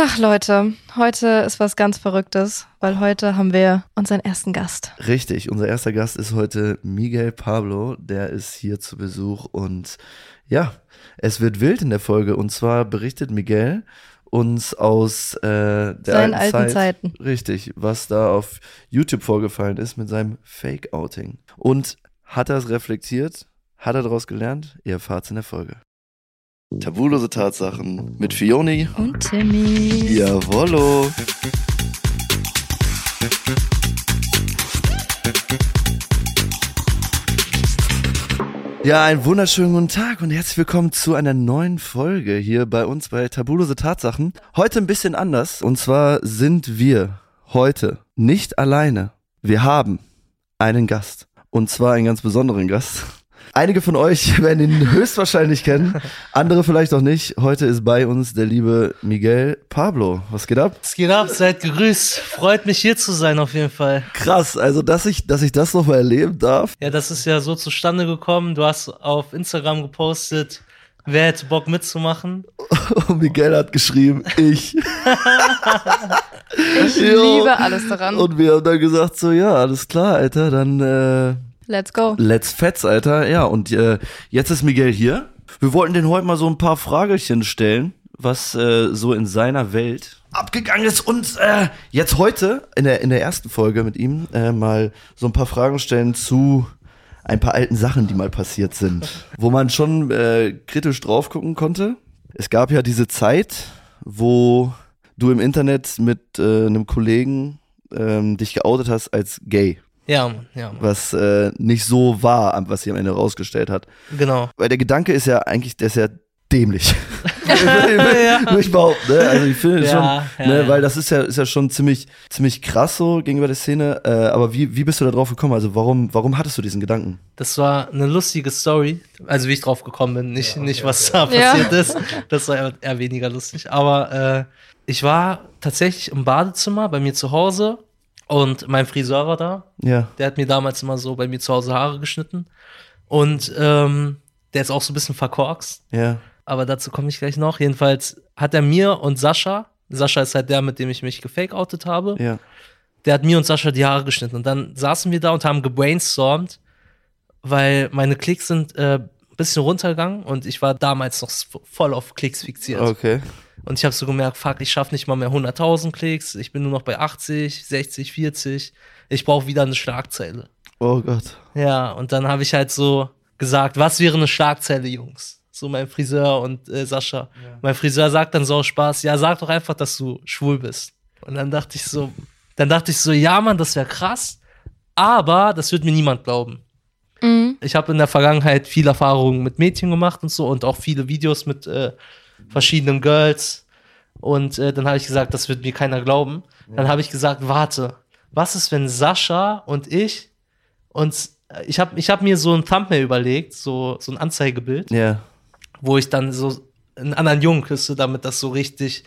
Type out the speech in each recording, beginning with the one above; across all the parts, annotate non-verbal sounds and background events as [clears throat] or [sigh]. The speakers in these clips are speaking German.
Ach Leute, heute ist was ganz Verrücktes, weil heute haben wir unseren ersten Gast. Richtig, unser erster Gast ist heute Miguel Pablo, der ist hier zu Besuch und ja, es wird wild in der Folge und zwar berichtet Miguel uns aus äh, der Seinen alten, alten Zeit, Zeiten. richtig, was da auf YouTube vorgefallen ist mit seinem Fake-Outing. Und hat er es reflektiert? Hat er daraus gelernt? Ihr erfahrt es in der Folge. Tabulose Tatsachen mit Fioni. Und Timmy. Jawollo. Ja, einen wunderschönen guten Tag und herzlich willkommen zu einer neuen Folge hier bei uns bei Tabulose Tatsachen. Heute ein bisschen anders und zwar sind wir heute nicht alleine. Wir haben einen Gast und zwar einen ganz besonderen Gast. Einige von euch [laughs] werden ihn höchstwahrscheinlich kennen, [laughs] andere vielleicht auch nicht. Heute ist bei uns der liebe Miguel Pablo. Was geht ab? Es geht ab, seid gegrüßt. Freut mich hier zu sein auf jeden Fall. Krass, also dass ich, dass ich das nochmal erleben darf. Ja, das ist ja so zustande gekommen. Du hast auf Instagram gepostet, wer hätte Bock mitzumachen. [laughs] Und Miguel hat geschrieben, ich. Ich liebe alles daran. Und wir haben dann gesagt, so ja, alles klar, Alter, dann äh, Let's go. let's fetz, Alter. Ja, und äh, jetzt ist Miguel hier. Wir wollten den heute mal so ein paar Fragelchen stellen, was äh, so in seiner Welt abgegangen ist. Und äh, jetzt heute, in der, in der ersten Folge mit ihm, äh, mal so ein paar Fragen stellen zu ein paar alten Sachen, die mal passiert sind. [laughs] Wo man schon äh, kritisch drauf gucken konnte. Es gab ja diese Zeit, wo du im Internet mit äh, einem Kollegen ähm, dich geoutet hast als gay. Ja, ja. Was äh, nicht so war, was sich am Ende rausgestellt hat. Genau. Weil der Gedanke ist ja eigentlich, der ist ja dämlich. [laughs] Würde ich behaupten, ne? Also ich finde Ja, schon, ja, ne, ja. weil das ist ja, ist ja schon ziemlich, ziemlich krass so gegenüber der Szene. Äh, aber wie, wie bist du da drauf gekommen? Also warum, warum hattest du diesen Gedanken? Das war eine lustige Story. Also wie ich drauf gekommen bin, nicht, nicht was da Ja. passiert ist. Das war eher, eher weniger lustig. Aber äh, ich war tatsächlich im Badezimmer bei mir zu Hause und mein Friseur war da. Ja. Der hat mir damals immer so bei mir zu Hause Haare geschnitten. Und ähm, der ist auch so ein bisschen verkorkst. Ja. aber dazu komme ich gleich noch. Jedenfalls hat er mir und Sascha, Sascha ist halt der, mit dem ich mich gefake-outet habe, Ja. der hat mir und Sascha die Haare geschnitten. Und dann saßen wir da und haben gebrainstormt, weil meine Klicks sind äh, bisschen runtergegangen und ich war damals noch voll auf Klicks fixiert. Okay. Und ich habe so gemerkt, fuck, ich schaffe nicht mal mehr 100.000 Klicks, ich bin nur noch bei 80, 60, 40. Ich brauche wieder eine Schlagzeile. Oh Gott. Ja, und dann habe ich halt so gesagt, was wäre eine Schlagzeile, Jungs? So mein Friseur und äh, Sascha. Mein Friseur sagt dann so aus Spaß, ja, sag doch einfach, dass du schwul bist. Und dann dachte ich so, dann dachte ich so, ja, Mann, das wäre krass, aber das wird mir niemand glauben. Mhm. Ich habe in der Vergangenheit viel Erfahrungen mit Mädchen gemacht und so und auch viele Videos mit äh, verschiedenen Girls. Und äh, dann habe ich gesagt, das wird mir keiner glauben. Dann habe ich gesagt, warte, was ist, wenn Sascha und ich uns, äh, ich habe ich hab mir so ein Thumbnail überlegt, so, so ein Anzeigebild, Ja. wo ich dann so einen anderen Jungen küsse, damit das so richtig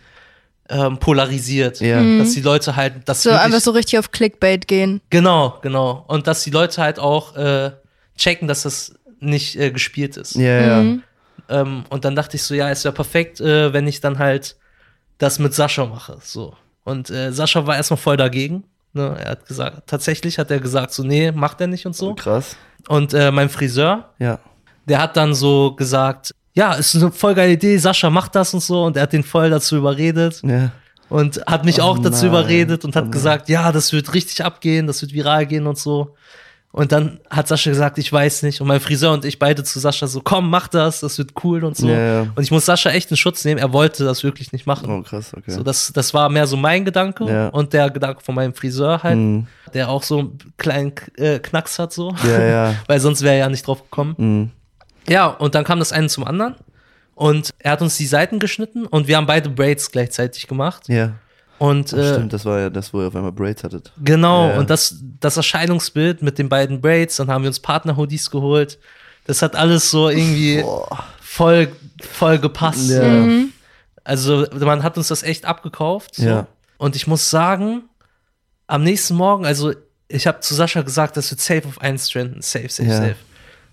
ähm, polarisiert. Ja. Dass die Leute halt das So wirklich- einfach so richtig auf Clickbait gehen. Genau, genau. Und dass die Leute halt auch äh, checken, dass das nicht äh, gespielt ist. Ja, ja. Mhm. Ähm, und dann dachte ich so, ja, es wäre perfekt, äh, wenn ich dann halt das mit Sascha mache. So. Und äh, Sascha war erstmal voll dagegen. Ne? Er hat gesagt, tatsächlich hat er gesagt, so, nee, macht er nicht und so. Krass. Und äh, mein Friseur, Ja. der hat dann so gesagt, ja, ist eine voll geile Idee, Sascha macht das und so. Und er hat den voll dazu überredet Ja. und hat mich Oh auch dazu nein. überredet und Oh hat nein. gesagt, ja, das wird richtig abgehen, das wird viral gehen und so. Und dann hat Sascha gesagt, ich weiß nicht. Und mein Friseur und ich beide zu Sascha so, komm, mach das, das wird cool und so. Ja. Und ich muss Sascha echt in Schutz nehmen, er wollte das wirklich nicht machen. Oh, krass, okay. So, das, das war mehr so mein Gedanke Ja. und der Gedanke von meinem Friseur halt, Mhm. der auch so einen kleinen äh, Knacks hat, so. Ja, ja. [laughs] Weil sonst wäre er ja nicht drauf gekommen. Mhm. Ja, und dann kam das eine zum anderen. Und er hat uns die Seiten geschnitten und wir haben beide Braids gleichzeitig gemacht. Ja. Und äh, stimmt, das war ja das, wo ihr auf einmal Braids hattet. Genau, Ja, ja. und das, das Erscheinungsbild mit den beiden Braids, dann haben wir uns Partner-Hoodies geholt. Das hat alles so irgendwie voll, voll gepasst. Ja. Mhm. Also man hat uns das echt abgekauft. So. Ja. Und ich muss sagen, am nächsten Morgen, also ich habe zu Sascha gesagt, das wird safe auf einen trenden. Safe, safe, Ja. safe.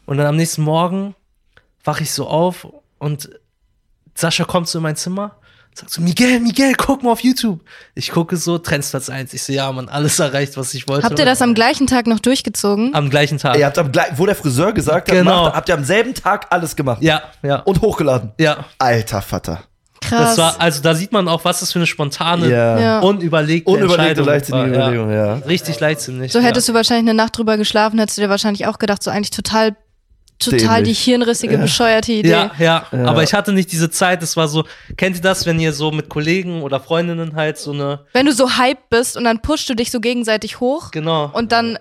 Und dann am nächsten Morgen wache ich so auf und Sascha kommt so in mein Zimmer Sagt so, Miguel, Miguel, guck mal auf YouTube. Ich gucke so, Trendsplatz 1. Ich so, ja, man, alles erreicht, was ich wollte. Habt ihr das am gleichen Tag noch durchgezogen? am gleichen Tag? Ihr habt am wo der Friseur gesagt hat, Genau. macht, habt ihr am selben Tag alles gemacht. Ja, ja. Und hochgeladen. ja. Alter Vater. Krass. Das war, also da sieht man auch, was das für eine spontane, Ja. Ja. unüberlegte, Unüberlegte, Entscheidung leichtsinnige war, Überlegung, ja. Richtig leichtsinnig. so hättest ja. du wahrscheinlich eine Nacht drüber geschlafen, hättest du dir wahrscheinlich auch gedacht, so eigentlich total, total Dämlich. die hirnrissige, bescheuerte Idee. Ja, ja, Ja. aber ich hatte nicht diese Zeit, es war so, kennt ihr das, wenn ihr so mit Kollegen oder Freundinnen halt so eine, Wenn du so hyped bist und dann pushst du dich so gegenseitig hoch genau, und dann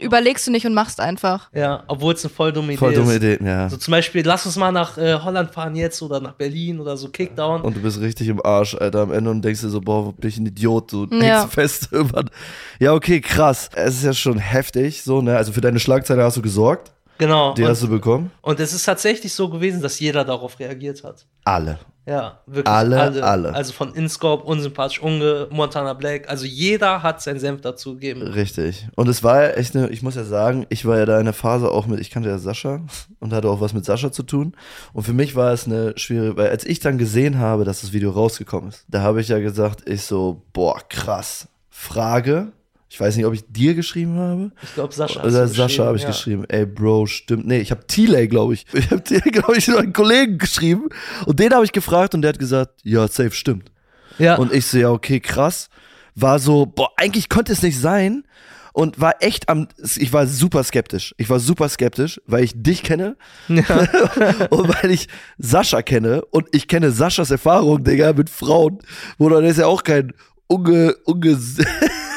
überlegst du nicht und machst einfach. ja, obwohl es eine voll dumme Idee Voll dumme ist. Idee, ja. So zum Beispiel, lass uns mal nach äh, Holland fahren jetzt oder nach Berlin oder so Kickdown. Und du bist richtig im Arsch, Alter, am Ende und denkst dir so, boah, bin ich ein Idiot, du Ja. hängst fest. [laughs] Ja, okay, krass. Es ist ja schon heftig, so, ne? Also für deine Schlagzeile hast du gesorgt, genau. die hast Und, du bekommen. und es ist tatsächlich so gewesen, dass jeder darauf reagiert hat. Alle. Ja, wirklich. Alle, alle. Also von InScope, unsympathisch, Unge, Montana Black. Also jeder hat seinen Senf dazu gegeben. Richtig. Und es war ja echt eine, ich muss ja sagen, ich war ja da in der Phase auch mit, ich kannte ja Sascha [laughs] und hatte auch was mit Sascha zu tun. Und für mich war es eine schwierige, weil als ich dann gesehen habe, dass das Video rausgekommen ist, da habe ich ja gesagt, ich so, boah, krass. Frage. Ich weiß nicht, ob ich dir geschrieben habe. Ich glaube, Sascha. Oder Sascha habe ich ja. geschrieben. Ey, Bro, stimmt. Nee, ich habe Tilay, glaube ich. Ich habe Tilay, glaube ich, einen Kollegen geschrieben. Und den habe ich gefragt und der hat gesagt, ja, safe, stimmt. Ja. Und ich so, ja, okay, krass. War so, boah, eigentlich konnte es nicht sein. Und war echt am, ich war super skeptisch. Ich war super skeptisch, weil ich dich kenne [laughs] und weil ich Sascha kenne und ich kenne Saschas Erfahrung, Digga, mit Frauen. Wo dann ist ja auch kein unge, unge, [laughs]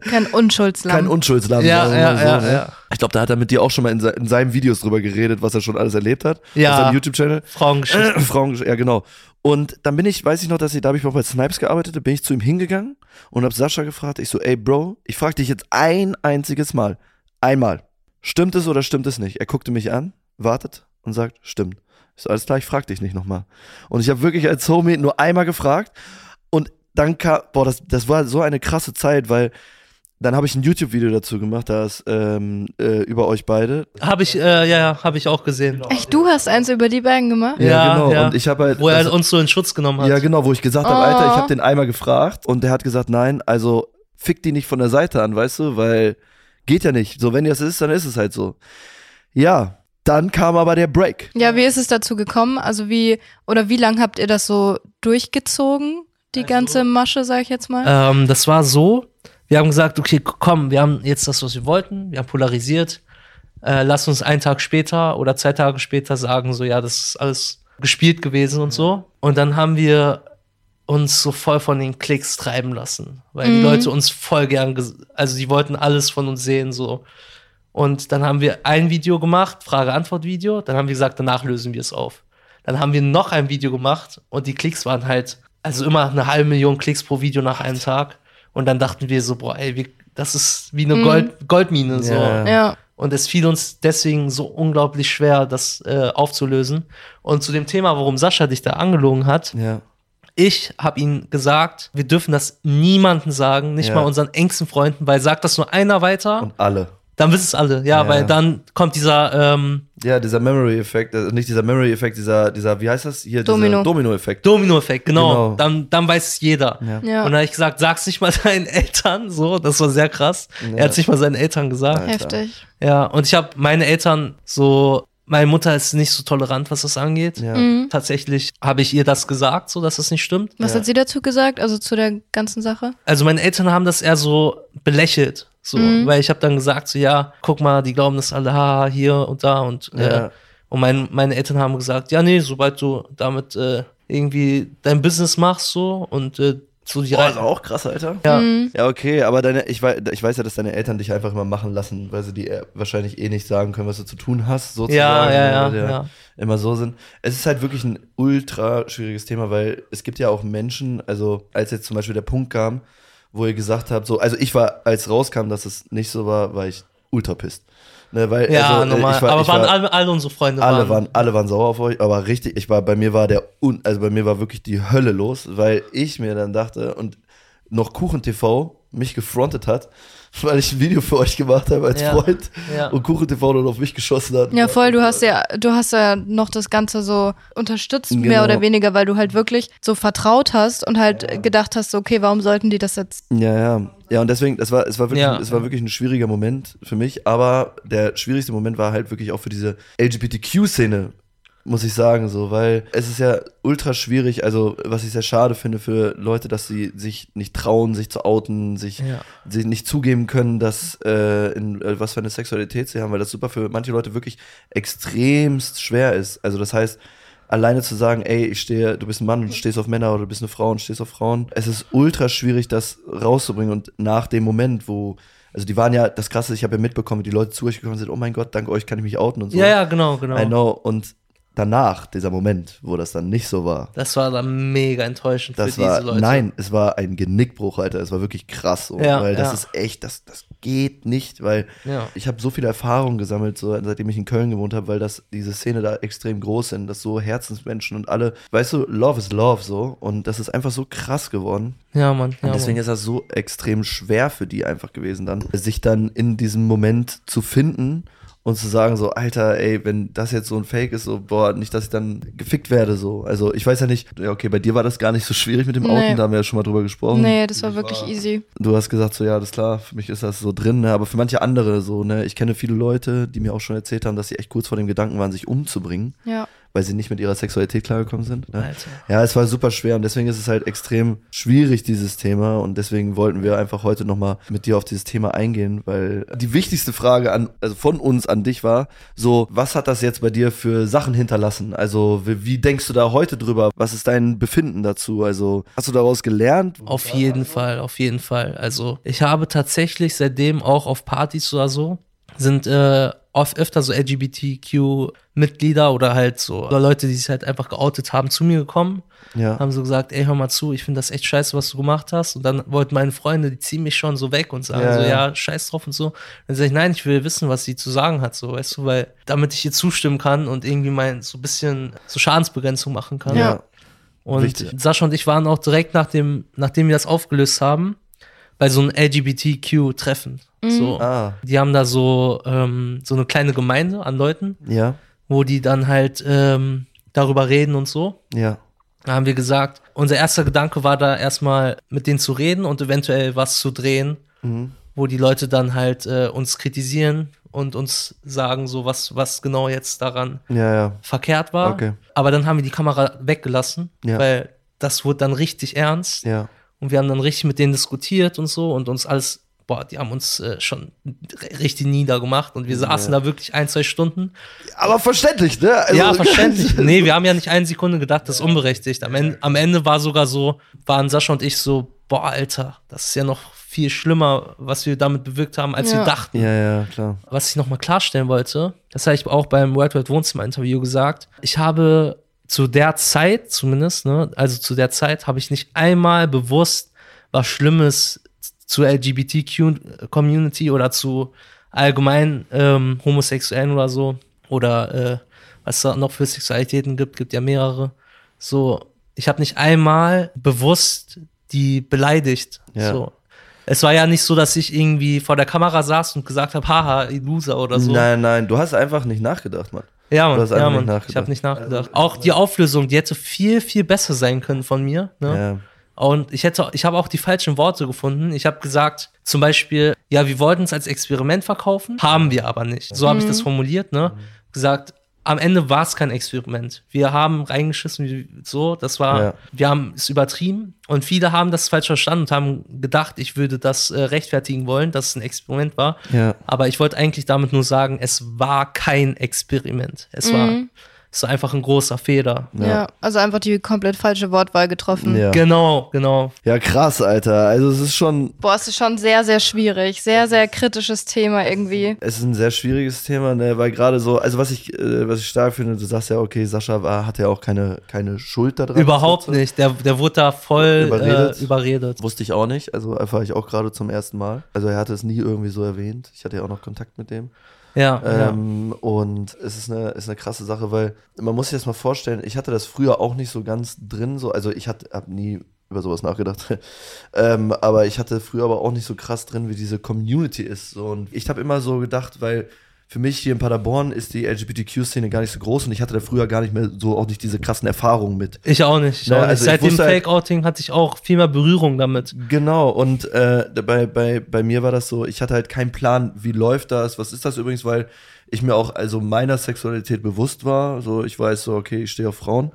Kein Unschuldslamm. kein Unschuldslamm. Ja, sagen wir ja, mal ja, ne? ja. Ich glaube, da hat er mit dir auch schon mal in, se in seinen Videos drüber geredet, was er schon alles erlebt hat. Ja. Auf seinem YouTube-Channel. Frauengeschichte. [clears throat] Äh, Frauen, ja genau. Und dann bin ich, weiß ich noch, dass ich, da habe ich auch bei Snipes gearbeitet, da bin ich zu ihm hingegangen und habe Sascha gefragt, ich so, ey Bro, ich frage dich jetzt ein einziges Mal, einmal, stimmt es oder stimmt es nicht? Er guckte mich an, wartet und sagt, stimmt. Ich so, alles klar, ich frag dich nicht nochmal. Und ich habe wirklich als Homie nur einmal gefragt und dann kam, boah, das, das war so eine krasse Zeit, weil dann habe ich ein YouTube-Video dazu gemacht, da ist ähm, äh, über euch beide. Habe ich, äh, ja, ja, habe ich auch gesehen. Echt, du hast eins über die beiden gemacht? Ja, genau. ja. Und ich habe halt. Wo er das- uns so in Schutz genommen hat. Ja, genau, wo ich gesagt habe, Oh. Alter, ich habe den einmal gefragt und der hat gesagt, nein, also fick die nicht von der Seite an, weißt du, weil geht ja nicht. So, wenn das ist, dann ist es halt so. Ja, dann kam aber der Break. Ja, wie ist es dazu gekommen? Also wie, oder wie lang habt ihr das so durchgezogen? Die ganze Masche, sag ich jetzt mal. Ähm, das war so, wir haben gesagt, okay, komm, wir haben jetzt das, was wir wollten, wir haben polarisiert. Äh, lass uns einen Tag später oder zwei Tage später sagen, so, ja, das ist alles gespielt gewesen und so. Und dann haben wir uns so voll von den Klicks treiben lassen, weil die Mhm. Leute uns voll gern, also die wollten alles von uns sehen, so. Und dann haben wir ein Video gemacht, Frage-Antwort-Video, dann haben wir gesagt, danach lösen wir es auf. Dann haben wir noch ein Video gemacht und die Klicks waren halt, also immer eine halbe Million Klicks pro Video nach einem Tag. Und dann dachten wir so, boah, ey, wir, das ist wie eine Mhm. Gold, Goldmine, so. Ja. ja. Und es fiel uns deswegen so unglaublich schwer, das äh, aufzulösen. Und zu dem Thema, warum Sascha dich da angelogen hat, Ja. ich habe ihm gesagt, wir dürfen das niemandem sagen, nicht Ja. mal unseren engsten Freunden, weil sagt das nur einer weiter, Und alle. Dann wissen es alle. Ja, Ja. weil dann kommt dieser ähm, Ja, dieser Memory-Effekt, also nicht dieser Memory-Effekt, dieser, dieser, wie heißt das hier? Domino. Dieser Domino-Effekt. Domino-Effekt, genau. Genau. Dann, dann weiß es jeder. Ja. Ja. Und dann habe ich gesagt, sag's nicht mal [laughs] deinen Eltern, so, das war sehr krass. Er hat es nicht mal seinen Eltern gesagt. Alter. Heftig. Ja, und ich habe meine Eltern so, meine Mutter ist nicht so tolerant, was das angeht. Ja. Mhm. Tatsächlich habe ich ihr das gesagt, so dass das nicht stimmt. Was Ja. hat sie dazu gesagt? Also zu der ganzen Sache? Also meine Eltern haben das eher so belächelt, so, Mhm. weil ich habe dann gesagt, so ja, guck mal, die glauben das alle, haha, hier und da und äh, Ja. und mein, meine Eltern haben gesagt, ja nee, sobald du damit äh, irgendwie dein Business machst so und äh, so die Boah, ist auch krass, Alter. ja, Mhm. Ja, okay, aber deine, ich, weiß, ich weiß ja, dass deine Eltern dich einfach immer machen lassen, weil sie dir wahrscheinlich eh nicht sagen können, was du zu tun hast, sozusagen. ja, ja, ja, weil die ja. Immer so sind. Es ist halt wirklich ein ultra schwieriges Thema, weil es gibt ja auch Menschen, also als jetzt zum Beispiel der Punkt kam, wo ihr gesagt habt, so, also ich war, als rauskam, dass es nicht so war, war ich ultra pisst. Ne, weil, Ja, also, äh, normal. war, aber waren war, alle, alle unsere Freunde alle waren, alle waren sauer auf euch, aber richtig, ich war, bei mir war der, also bei mir war wirklich die Hölle los, weil ich mir dann dachte, und noch Kuchen TV mich gefrontet hat, [laughs] weil ich ein Video für euch gemacht habe als Ja. Freund Ja. und Kuchen TV dann auf mich geschossen hat. Ja, voll, du hast ja, du hast ja noch das Ganze so unterstützt, mehr Genau. oder weniger, weil du halt wirklich so vertraut hast und halt gedacht hast, so, okay, warum sollten die das jetzt? Ja, ja. Ja, und deswegen, es war, es war wirklich, Ja. es war wirklich ein schwieriger Moment für mich, aber der schwierigste Moment war halt wirklich auch für diese LGBTQ-Szene, muss ich sagen, so, weil es ist ja ultra schwierig, also was ich sehr schade finde für Leute, dass sie sich nicht trauen, sich zu outen, sich, Ja. sich nicht zugeben können, dass äh, in äh, was für eine Sexualität sie haben, weil das super für manche Leute wirklich extremst schwer ist. Also das heißt, alleine zu sagen, ey, ich stehe, du bist ein Mann und stehst auf Männer oder du bist eine Frau und stehst auf Frauen. Es ist ultra schwierig, das rauszubringen. Und nach dem Moment, wo, also die waren ja, das krasse, ich habe ja mitbekommen, wie die Leute zu euch gekommen sind, oh mein Gott, dank euch kann ich mich outen und so. Ja, ja, genau, genau. I know. Und danach, dieser Moment, wo das dann nicht so war, Das war dann mega enttäuschend das für war, diese Leute. nein, es war ein Genickbruch, Alter. Es war wirklich krass so. Ja, weil das ja. ist echt, das, das geht nicht, weil Ja. ich habe so viele Erfahrungen gesammelt, so, seitdem ich in Köln gewohnt habe, weil das, diese Szene da extrem groß sind, dass so Herzensmenschen und alle, weißt du, Love is Love so. Und das ist einfach so krass geworden. Ja, Mann. Ja, Und deswegen Mann. ist das so extrem schwer für die einfach gewesen, dann, sich dann in diesem Moment zu finden und zu sagen, so, Alter, ey, wenn das jetzt so ein Fake ist, so, boah, nicht, dass ich dann gefickt werde, so. Also, ich weiß ja nicht, ja, okay, bei dir war das gar nicht so schwierig mit dem Nee. Outen, da haben wir ja schon mal drüber gesprochen. Nee, das war wirklich easy. Du hast gesagt, so, ja, das ist klar, für mich ist das so drin, ne, aber für manche andere so, ne, ich kenne viele Leute, die mir auch schon erzählt haben, dass sie echt kurz vor dem Gedanken waren, sich umzubringen, Ja. Weil sie nicht mit ihrer Sexualität klargekommen sind. Ne? Alter. Ja, es war super schwer und deswegen ist es halt extrem schwierig, dieses Thema. Und deswegen wollten wir einfach heute nochmal mit dir auf dieses Thema eingehen, weil die wichtigste Frage an, also von uns an dich war, so, was hat das jetzt bei dir für Sachen hinterlassen? Also, wie, wie denkst du da heute drüber? Was ist dein Befinden dazu? Also, hast du daraus gelernt? Auf jeden Fall, auf jeden Fall. Also ich habe tatsächlich seitdem auch auf Partys oder so sind äh, oft öfter so LGBTQ-Mitglieder oder halt so oder Leute, die sich halt einfach geoutet haben, zu mir gekommen, Ja. haben so gesagt, ey, hör mal zu, ich finde das echt scheiße, was du gemacht hast. Und dann wollten meine Freunde, die ziehen mich schon so weg und sagen Ja, so, ja. ja, scheiß drauf und so. Dann sage ich, nein, ich will wissen, was sie zu sagen hat, so, weißt du, weil damit ich ihr zustimmen kann und irgendwie mein so ein bisschen so Schadensbegrenzung machen kann. Ja. Und Wichtig. Sascha und ich waren auch direkt nach dem, nachdem wir das aufgelöst haben, bei so einem LGBTQ-Treffen. So. Ah, Die haben da so, ähm, so eine kleine Gemeinde an Leuten, ja, wo die dann halt ähm, darüber reden und so. ja. Da haben wir gesagt, unser erster Gedanke war da erstmal mit denen zu reden und eventuell was zu drehen, Mhm. wo die Leute dann halt äh, uns kritisieren und uns sagen, so was, was genau jetzt daran Ja, ja. verkehrt war. Okay. Aber dann haben wir die Kamera weggelassen, Ja. weil das wurde dann richtig ernst. Ja. Und wir haben dann richtig mit denen diskutiert und so und uns alles, boah, die haben uns äh, schon richtig niedergemacht und wir saßen da wirklich ein, zwei Stunden. Aber verständlich, ne? Also, ja, [laughs] verständlich. nee, wir haben ja nicht eine Sekunde gedacht, das ist unberechtigt. Am Ende, am Ende war sogar so, waren Sascha und ich so, boah, Alter, das ist ja noch viel schlimmer, was wir damit bewirkt haben, als Ja. wir dachten. Ja, ja, klar. Was ich nochmal klarstellen wollte, das habe ich auch beim World Wide Wohnzimmer Interview gesagt. Ich habe zu der Zeit zumindest, ne, also zu der Zeit habe ich nicht einmal bewusst was Schlimmes zur LGBTQ-Community oder zu allgemein ähm, Homosexuellen oder so oder äh, was es da noch für Sexualitäten gibt, gibt ja mehrere. So, ich habe nicht einmal bewusst die beleidigt. Ja. So. Es war ja nicht so, dass ich irgendwie vor der Kamera saß und gesagt habe, haha, Loser oder so. Nein, nein, du hast einfach nicht nachgedacht, Mann. Ja, Du Mann, hast einfach ja, nicht Mann. nachgedacht. ich habe nicht nachgedacht. Auch die Auflösung, die hätte viel, viel besser sein können von mir. Ne? Ja. Und ich hätte, ich habe auch die falschen Worte gefunden. Ich habe gesagt, zum Beispiel, ja, wir wollten es als Experiment verkaufen, haben wir aber nicht. So habe ich das formuliert, ne? Gesagt, am Ende war es kein Experiment. Wir haben reingeschissen, so, das war, Ja. wir haben es übertrieben und viele haben das falsch verstanden und haben gedacht, ich würde das äh, rechtfertigen wollen, dass es ein Experiment war. Ja. Aber ich wollte eigentlich damit nur sagen, es war kein Experiment. Es war, es war einfach ein großer Fehler. Ja. also einfach die komplett falsche Wortwahl getroffen. Ja. Genau, genau. ja, krass, Alter. Also es ist schon, Boah, es ist schon sehr, sehr schwierig. Sehr, sehr kritisches Thema irgendwie. es ist ein sehr schwieriges Thema, ne, weil gerade so, also was ich, äh, was ich stark finde, du sagst ja, okay, Sascha war, hat ja auch keine, keine Schuld daran. Überhaupt So. nicht. Der, der wurde da voll Überredet. Äh, überredet. Wusste ich auch nicht, also erfahre ich auch gerade zum ersten Mal. Also er hatte es nie irgendwie so erwähnt. Ich hatte ja auch noch Kontakt mit dem. Ja, Ähm, Und es ist eine, ist eine krasse Sache, weil man muss sich das mal vorstellen, ich hatte das früher auch nicht so ganz drin, so, also ich hatte, hab nie über sowas nachgedacht. [laughs] ähm, aber ich hatte früher aber auch nicht so krass drin, wie diese Community ist. So. Und ich habe immer so gedacht, weil für mich hier in Paderborn ist die LGBTQ-Szene gar nicht so groß und ich hatte da früher gar nicht mehr so auch nicht diese krassen Erfahrungen mit. Ich auch nicht. Ich Ne, auch nicht. also Seit dem halt- Fake-Outing hatte ich auch viel mehr Berührung damit. Genau, und äh, bei, bei, bei mir war das so, ich hatte halt keinen Plan, wie läuft das, was ist das übrigens, weil ich mir auch also meiner Sexualität bewusst war. So, ich weiß so, okay, ich stehe auf Frauen.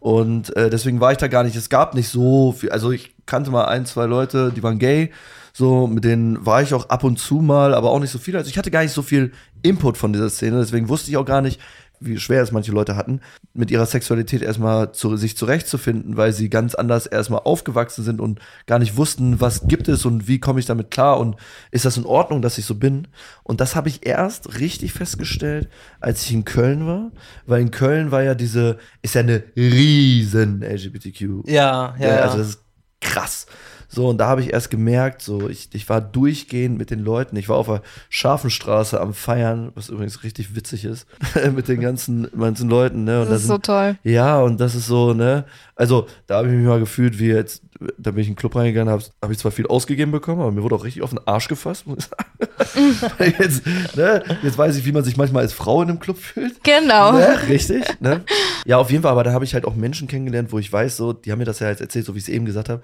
Und äh, deswegen war ich da gar nicht, es gab nicht so viel, also ich kannte mal ein, zwei Leute, die waren gay, so, mit denen war ich auch ab und zu mal, aber auch nicht so viel. Also ich hatte gar nicht so viel Input von dieser Szene, deswegen wusste ich auch gar nicht, wie schwer es manche Leute hatten, mit ihrer Sexualität erstmal zu, sich zurechtzufinden, weil sie ganz anders erstmal aufgewachsen sind und gar nicht wussten, was gibt es und wie komme ich damit klar und ist das in Ordnung, dass ich so bin. Und das habe ich erst richtig festgestellt, als ich in Köln war, weil in Köln war ja diese, ist ja eine riesen LGBTQ Ja, ja. ja, ja. also das ist krass. So, und da habe ich erst gemerkt, so, ich, ich war durchgehend mit den Leuten. Ich war auf der Scharfenstraße am Feiern, was übrigens richtig witzig ist, [laughs] mit den ganzen, ganzen Leuten, ne? Und da Das ist so sind, toll. ja, und das ist so, ne? Also, da habe ich mich mal gefühlt, wie jetzt, da bin ich in den Club reingegangen, habe hab ich zwar viel ausgegeben bekommen, aber mir wurde auch richtig auf den Arsch gefasst, muss ich sagen. [laughs] Jetzt, ne? Jetzt weiß ich, wie man sich manchmal als Frau in einem Club fühlt. Genau. Ne? Richtig, ne? Ja, auf jeden Fall, aber da habe ich halt auch Menschen kennengelernt, wo ich weiß, so, die haben mir das ja jetzt erzählt, so wie ich es eben gesagt habe,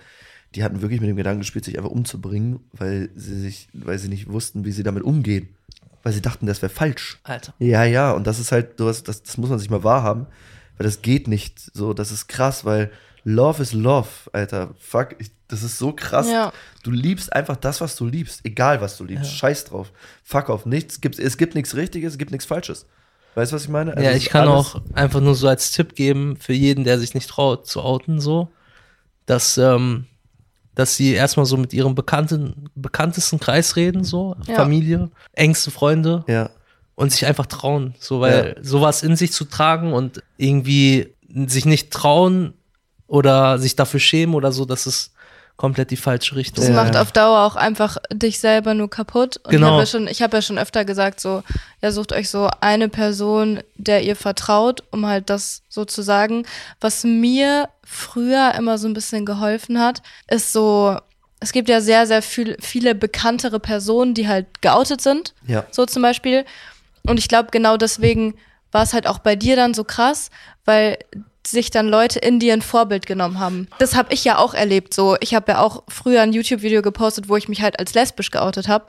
die hatten wirklich mit dem Gedanken gespielt, sich einfach umzubringen, weil sie sich, weil sie nicht wussten, wie sie damit umgehen. Weil sie dachten, das wäre falsch. Alter. Ja, ja, und das ist halt, sowas, das, das muss man sich mal wahrhaben, weil das geht nicht so, das ist krass, weil Love is Love, Alter. Fuck, ich, das ist so krass. Ja. Du liebst einfach das, was du liebst, egal was du liebst. Scheiß drauf. Fuck auf, nichts gibt, es gibt nichts Richtiges, es gibt nichts Falsches. Weißt du, was ich meine? Also Ja, ich kann auch einfach nur so als Tipp geben für jeden, der sich nicht traut zu outen, so, dass, ähm, dass sie erstmal so mit ihrem bekannten, bekanntesten Kreis reden, so, Ja. Familie, engste Freunde Ja, und sich einfach trauen, so, weil sowas in sich zu tragen und irgendwie sich nicht trauen oder sich dafür schämen oder so, das ist komplett die falsche Richtung. Das Ja, macht auf Dauer auch einfach dich selber nur kaputt. Und Genau. ich habe ja, hab ja schon öfter gesagt, so, ja, sucht euch so eine Person, der ihr vertraut, um halt das so zu sagen. Was mir früher immer so ein bisschen geholfen hat, ist so, es gibt ja sehr, sehr viel, viele bekanntere Personen, die halt geoutet sind. ja. So zum Beispiel. Und ich glaube, genau deswegen war es halt auch bei dir dann so krass, weil sich dann Leute in dir ein Vorbild genommen haben. Das habe ich ja auch erlebt. So, ich habe ja auch früher ein YouTube-Video gepostet, wo ich mich halt als lesbisch geoutet habe.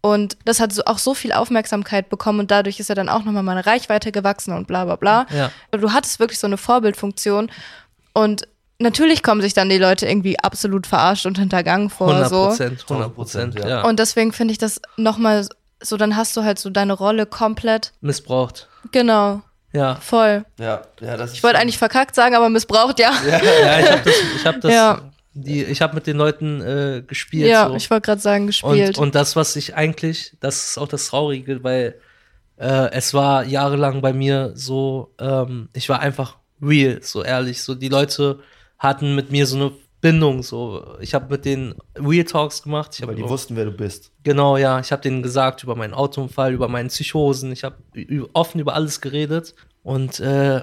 Und das hat so, auch so viel Aufmerksamkeit bekommen und dadurch ist ja dann auch nochmal meine Reichweite gewachsen und bla bla bla. Ja. Du hattest wirklich so eine Vorbildfunktion und natürlich kommen sich dann die Leute irgendwie absolut verarscht und hintergangen vor. 100 So. Prozent, 100 Prozent, ja. ja. Und deswegen finde ich das nochmal so, dann hast du halt so deine Rolle komplett. Missbraucht. Genau, Ja. voll. Ja, ja, das Ich wollte eigentlich verkackt sagen, aber missbraucht, ja. Ja, Ja, ich habe das, ich hab [laughs] das, Ja. die, ich habe mit den Leuten äh, gespielt. so. ich wollte gerade sagen, gespielt. Und, und das, was ich eigentlich, das ist auch das Traurige, weil äh, es war jahrelang bei mir so, ähm, ich war einfach real, so ehrlich. So die Leute hatten mit mir so eine Bindung. So, ich habe mit denen Real Talks gemacht. Ich weil die wussten, wer du bist. Genau, ja. Ich habe denen gesagt über meinen Autounfall, über meinen Psychosen. Ich habe offen über alles geredet. Und äh,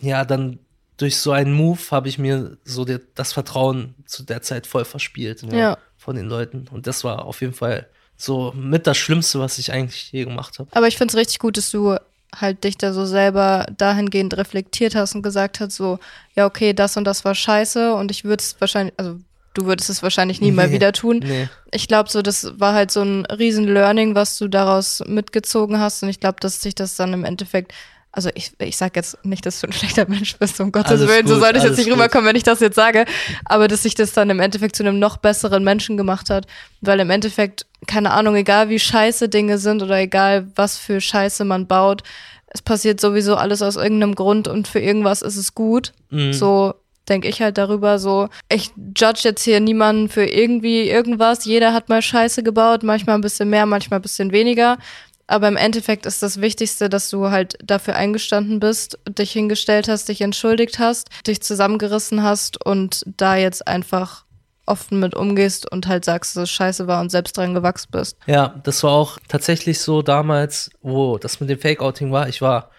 ja, dann durch so einen Move habe ich mir so der, das Vertrauen zu der Zeit voll verspielt Ja. von den Leuten. Und das war auf jeden Fall so mit das Schlimmste, was ich eigentlich je gemacht habe. aber ich finde es richtig gut, dass du halt dich da so selber dahingehend reflektiert hast und gesagt hast, so, ja, okay, das und das war scheiße und ich würde es wahrscheinlich, also du würdest es wahrscheinlich nie mal Nee. wieder tun. Nee. Ich glaube, so, das war halt so ein riesen Learning, was du daraus mitgezogen hast. Und ich glaube, dass sich das dann im Endeffekt, also ich, ich sag jetzt nicht, dass du ein schlechter Mensch bist, um Gottes Alles Willen, so gut, sollte ich jetzt nicht gut. rüberkommen, wenn ich das jetzt sage. Aber dass sich das dann im Endeffekt zu einem noch besseren Menschen gemacht hat. Weil im Endeffekt, keine Ahnung, egal wie scheiße Dinge sind oder egal was für Scheiße man baut, es passiert sowieso alles aus irgendeinem Grund und für irgendwas ist es gut. Mhm. So denke ich halt darüber so, ich judge jetzt hier niemanden für irgendwie irgendwas. Jeder hat mal Scheiße gebaut, manchmal ein bisschen mehr, manchmal ein bisschen weniger. Aber im Endeffekt ist das Wichtigste, dass du halt dafür eingestanden bist, dich hingestellt hast, dich entschuldigt hast, dich zusammengerissen hast und da jetzt einfach offen mit umgehst und halt sagst, dass es scheiße war und selbst dran gewachsen bist. Ja, das war auch tatsächlich so damals, wo das mit dem Fake-Outing war. Ich war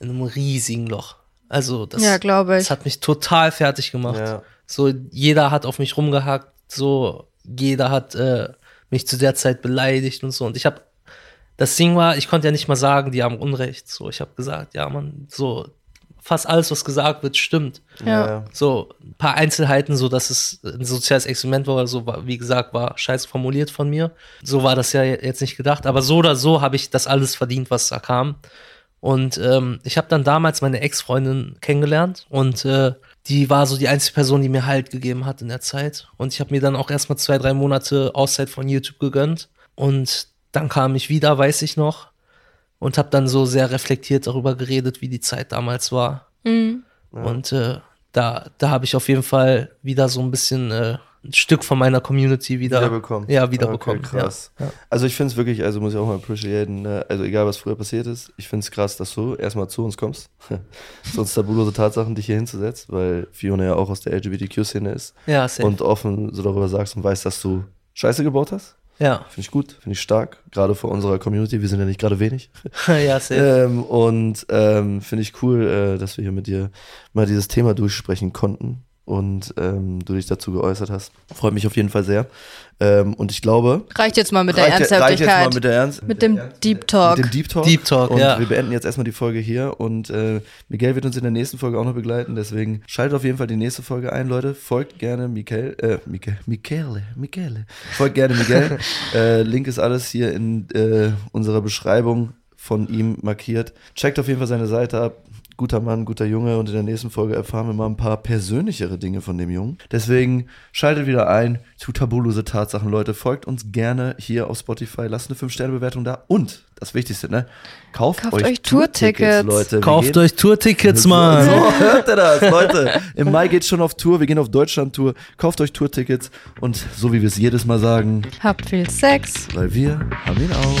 in einem riesigen Loch. Also das, Ja, glaube ich. das hat mich total fertig gemacht. Ja. So, jeder hat auf mich rumgehackt, so, jeder hat äh, mich zu der Zeit beleidigt und so. Und ich habe, das Ding war, ich konnte ja nicht mal sagen, die haben Unrecht. So, ich habe gesagt, ja, man, so, fast alles, was gesagt wird, stimmt. Ja. So, ein paar Einzelheiten, so dass es ein soziales Experiment war, so wie gesagt, war scheiße formuliert von mir. So war das ja jetzt nicht gedacht, aber so oder so habe ich das alles verdient, was da kam. Und ähm, ich habe dann damals meine Ex-Freundin kennengelernt und äh, die war so die einzige Person, die mir Halt gegeben hat in der Zeit. Und ich habe mir dann auch erstmal zwei, drei Monate Auszeit von YouTube gegönnt. Und dann kam ich wieder, weiß ich noch, und habe dann so sehr reflektiert darüber geredet, wie die Zeit damals war. Und äh, da, da habe ich auf jeden Fall wieder so ein bisschen äh, ein Stück von meiner Community wieder Wiederbekommen. Ja, wiederbekommen. Okay, krass. Ja. Ja. Also ich finde es wirklich, also muss ich auch mal appreciaten, ne? also egal was früher passiert ist, ich finde es krass, dass du erstmal zu uns kommst, [laughs] zu uns tabulose Tatsachen dich hier hinzusetzt, weil Fiona ja auch aus der LGBTQ-Szene ist Ja, safe. und offen so darüber sagst und weißt, dass du Scheiße gebaut hast. Ja. Finde ich gut, finde ich stark, gerade vor unserer Community, wir sind ja nicht gerade wenig. [laughs] ja, safe. Ähm, und ähm, finde ich cool, äh, dass wir hier mit dir mal dieses Thema durchsprechen konnten und ähm, du dich dazu geäußert hast. Freut mich auf jeden Fall sehr. Ähm, und ich glaube, Reicht jetzt mal mit der reicht, reicht jetzt Ernsthaftigkeit. mal mit der Ernst, Mit dem Deep Talk. Mit dem Deep Talk. Deep Talk, und ja. wir beenden jetzt erstmal die Folge hier und äh, Miguel wird uns in der nächsten Folge auch noch begleiten, deswegen schaltet auf jeden Fall die nächste Folge ein, Leute. Folgt gerne Miguel, äh, Miguel, Michele, Michele. Folgt gerne Miguel. [laughs] äh, Link ist alles hier in äh, unserer Beschreibung von ihm markiert. Checkt auf jeden Fall seine Seite ab. Guter Mann, guter Junge und in der nächsten Folge erfahren wir mal ein paar persönlichere Dinge von dem Jungen. Deswegen schaltet wieder ein zu tabulose Tatsachen, Leute. Folgt uns gerne hier auf Spotify, lasst eine 5-Sterne-Bewertung da und das Wichtigste, ne? Kauft, Kauft euch, euch Tourtickets. Leute. Wir Kauft euch Tourtickets, Mann. So, hört ihr das, Leute? Im Mai geht's schon auf Tour. Wir gehen auf Deutschland-Tour. Kauft euch Tourtickets und so wie wir es jedes Mal sagen, Habt viel Sex. weil wir haben ihn auch.